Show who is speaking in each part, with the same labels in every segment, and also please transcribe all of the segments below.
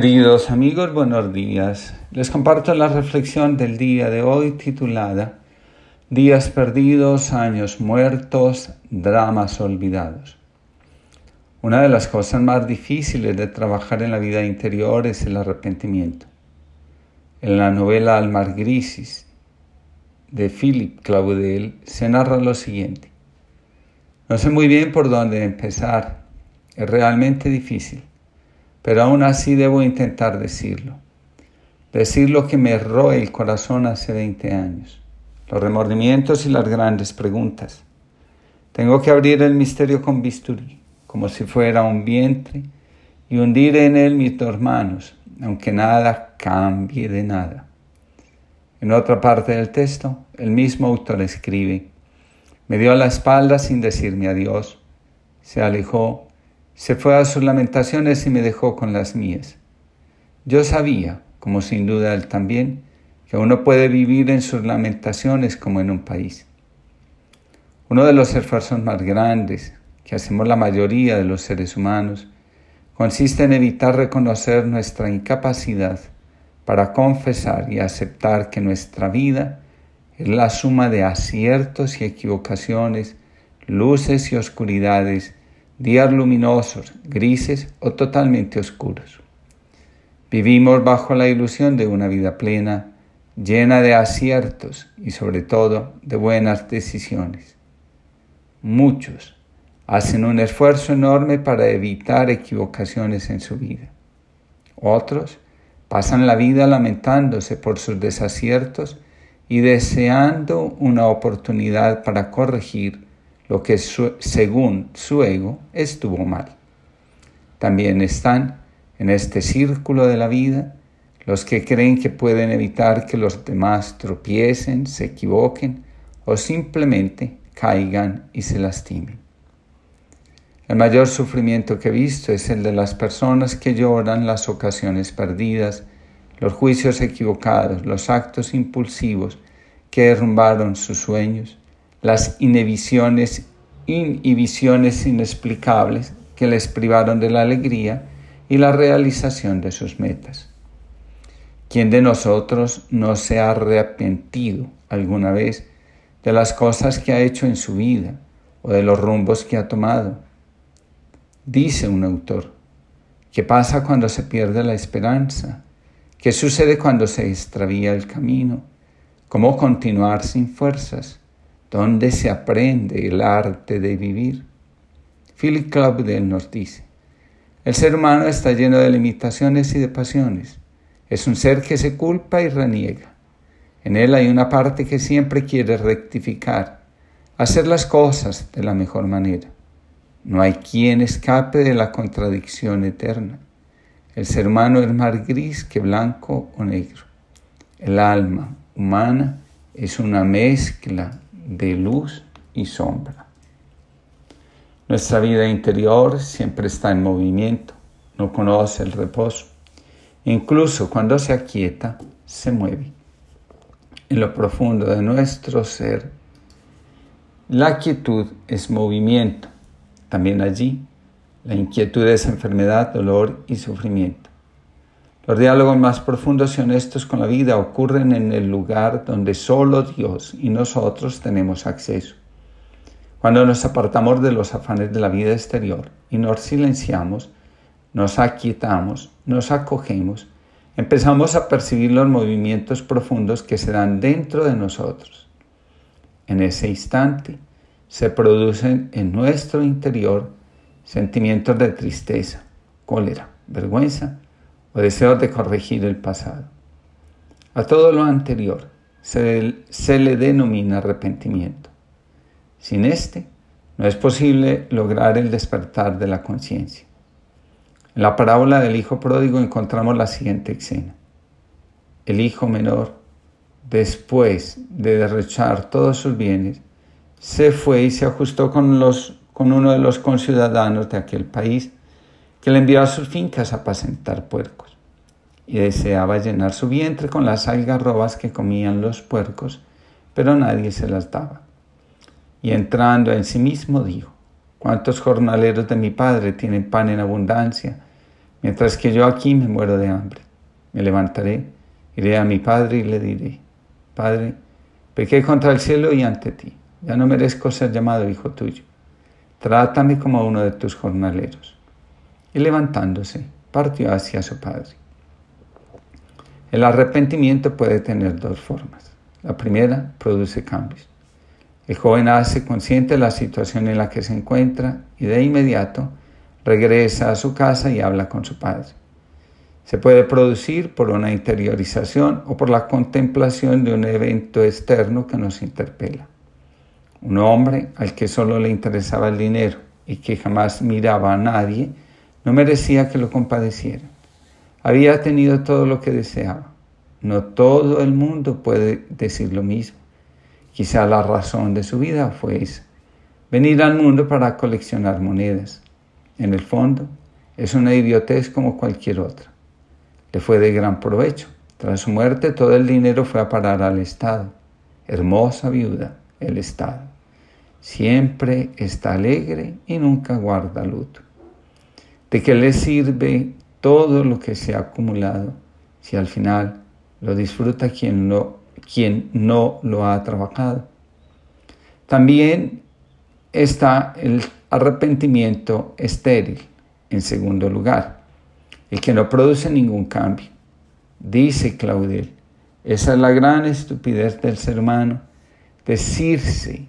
Speaker 1: Queridos amigos, buenos días. Les comparto la reflexión del día de hoy titulada Días perdidos, años muertos, dramas olvidados. Una de las cosas más difíciles de trabajar en la vida interior es el arrepentimiento. En la novela Almar Grisis de Philip Claudel se narra lo siguiente. No sé muy bien por dónde empezar. Es realmente difícil pero aún así debo intentar decirlo. Decir lo que me roe el corazón hace 20 años, los remordimientos y las grandes preguntas. Tengo que abrir el misterio con bisturí, como si fuera un vientre, y hundir en él mis dos manos, aunque nada cambie de nada. En otra parte del texto, el mismo autor escribe, me dio la espalda sin decirme adiós, se alejó se fue a sus lamentaciones y me dejó con las mías. Yo sabía, como sin duda él también, que uno puede vivir en sus lamentaciones como en un país. Uno de los esfuerzos más grandes que hacemos la mayoría de los seres humanos consiste en evitar reconocer nuestra incapacidad para confesar y aceptar que nuestra vida es la suma de aciertos y equivocaciones, luces y oscuridades días luminosos, grises o totalmente oscuros. Vivimos bajo la ilusión de una vida plena, llena de aciertos y sobre todo de buenas decisiones. Muchos hacen un esfuerzo enorme para evitar equivocaciones en su vida. Otros pasan la vida lamentándose por sus desaciertos y deseando una oportunidad para corregir lo que según su ego estuvo mal. También están en este círculo de la vida los que creen que pueden evitar que los demás tropiecen, se equivoquen o simplemente caigan y se lastimen. El mayor sufrimiento que he visto es el de las personas que lloran las ocasiones perdidas, los juicios equivocados, los actos impulsivos que derrumbaron sus sueños, las inhibiciones, inhibiciones inexplicables que les privaron de la alegría y la realización de sus metas. ¿Quién de nosotros no se ha arrepentido alguna vez de las cosas que ha hecho en su vida o de los rumbos que ha tomado? Dice un autor, ¿qué pasa cuando se pierde la esperanza? ¿Qué sucede cuando se extravía el camino? ¿Cómo continuar sin fuerzas? ¿Dónde se aprende el arte de vivir? Philip Claudel nos dice, el ser humano está lleno de limitaciones y de pasiones. Es un ser que se culpa y reniega. En él hay una parte que siempre quiere rectificar, hacer las cosas de la mejor manera. No hay quien escape de la contradicción eterna. El ser humano es más gris que blanco o negro. El alma humana es una mezcla de luz y sombra. Nuestra vida interior siempre está en movimiento, no conoce el reposo. Incluso cuando se aquieta, se mueve. En lo profundo de nuestro ser, la quietud es movimiento. También allí, la inquietud es enfermedad, dolor y sufrimiento. Los diálogos más profundos y honestos con la vida ocurren en el lugar donde solo Dios y nosotros tenemos acceso. Cuando nos apartamos de los afanes de la vida exterior y nos silenciamos, nos aquietamos, nos acogemos, empezamos a percibir los movimientos profundos que se dan dentro de nosotros. En ese instante se producen en nuestro interior sentimientos de tristeza, cólera, vergüenza, o deseos de corregir el pasado. A todo lo anterior se, se le denomina arrepentimiento. Sin este, no es posible lograr el despertar de la conciencia. En la parábola del hijo pródigo encontramos la siguiente escena. El hijo menor, después de derrochar todos sus bienes, se fue y se ajustó con, los, con uno de los conciudadanos de aquel país que le envió a sus fincas a apacentar puercos, y deseaba llenar su vientre con las algarrobas que comían los puercos, pero nadie se las daba. Y entrando en sí mismo dijo, ¿cuántos jornaleros de mi padre tienen pan en abundancia, mientras que yo aquí me muero de hambre. Me levantaré, iré a mi padre y le diré, Padre, pequé contra el cielo y ante ti, ya no merezco ser llamado hijo tuyo. Trátame como uno de tus jornaleros. Y levantándose, partió hacia su padre. El arrepentimiento puede tener dos formas. La primera produce cambios. El joven hace consciente la situación en la que se encuentra y de inmediato regresa a su casa y habla con su padre. Se puede producir por una interiorización o por la contemplación de un evento externo que nos interpela. Un hombre al que solo le interesaba el dinero y que jamás miraba a nadie, no merecía que lo compadecieran. Había tenido todo lo que deseaba. No todo el mundo puede decir lo mismo. Quizá la razón de su vida fue esa. Venir al mundo para coleccionar monedas. En el fondo, es una idiotez como cualquier otra. Le fue de gran provecho. Tras su muerte, todo el dinero fue a parar al Estado. Hermosa viuda, el Estado. Siempre está alegre y nunca guarda luto. ¿De qué le sirve todo lo que se ha acumulado si al final lo disfruta quien no quien no lo ha trabajado. También está el arrepentimiento estéril, en segundo lugar, el que no produce ningún cambio. Dice Claudel, esa es la gran estupidez del ser humano, decirse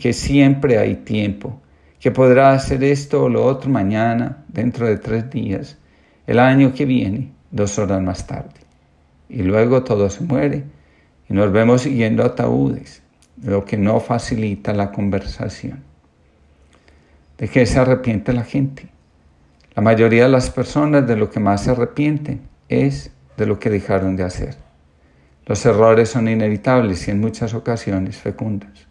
Speaker 1: que siempre hay tiempo, que podrá hacer esto o lo otro mañana, dentro de tres días, el año que viene, dos horas más tarde. Y luego todo se muere y nos vemos siguiendo ataúdes, lo que no facilita la conversación. ¿De qué se arrepiente la gente? La mayoría de las personas de lo que más se arrepienten es de lo que dejaron de hacer. Los errores son inevitables y en muchas ocasiones fecundos.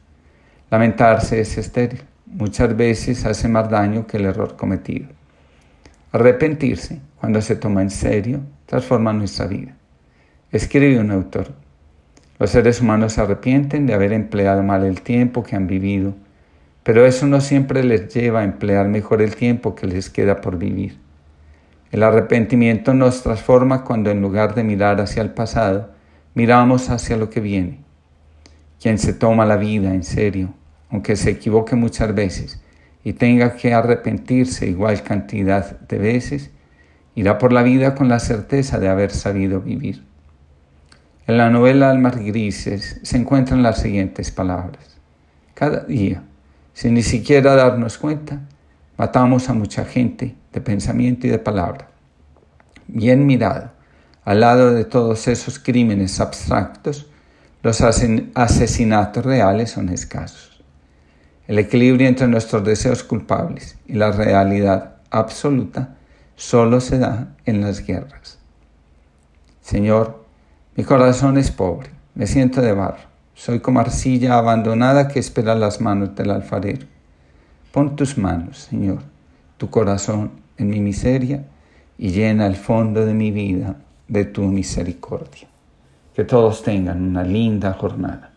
Speaker 1: Lamentarse es estéril. Muchas veces hace más daño que el error cometido. Arrepentirse, cuando se toma en serio, transforma nuestra vida. Escribe un autor, los seres humanos se arrepienten de haber empleado mal el tiempo que han vivido, pero eso no siempre les lleva a emplear mejor el tiempo que les queda por vivir. El arrepentimiento nos transforma cuando en lugar de mirar hacia el pasado, miramos hacia lo que viene. Quien se toma la vida en serio, aunque se equivoque muchas veces y tenga que arrepentirse igual cantidad de veces, irá por la vida con la certeza de haber sabido vivir. En la novela Almas Grises se encuentran las siguientes palabras. Cada día, sin ni siquiera darnos cuenta, matamos a mucha gente de pensamiento y de palabra. Bien mirado, al lado de todos esos crímenes abstractos, los asesinatos reales son escasos. El equilibrio entre nuestros deseos culpables y la realidad absoluta solo se da en las guerras. Señor, mi corazón es pobre, me siento de barro, soy como arcilla abandonada que espera las manos del alfarero. Pon tus manos, Señor, tu corazón en mi miseria y llena el fondo de mi vida de tu misericordia. Que todos tengan una linda jornada.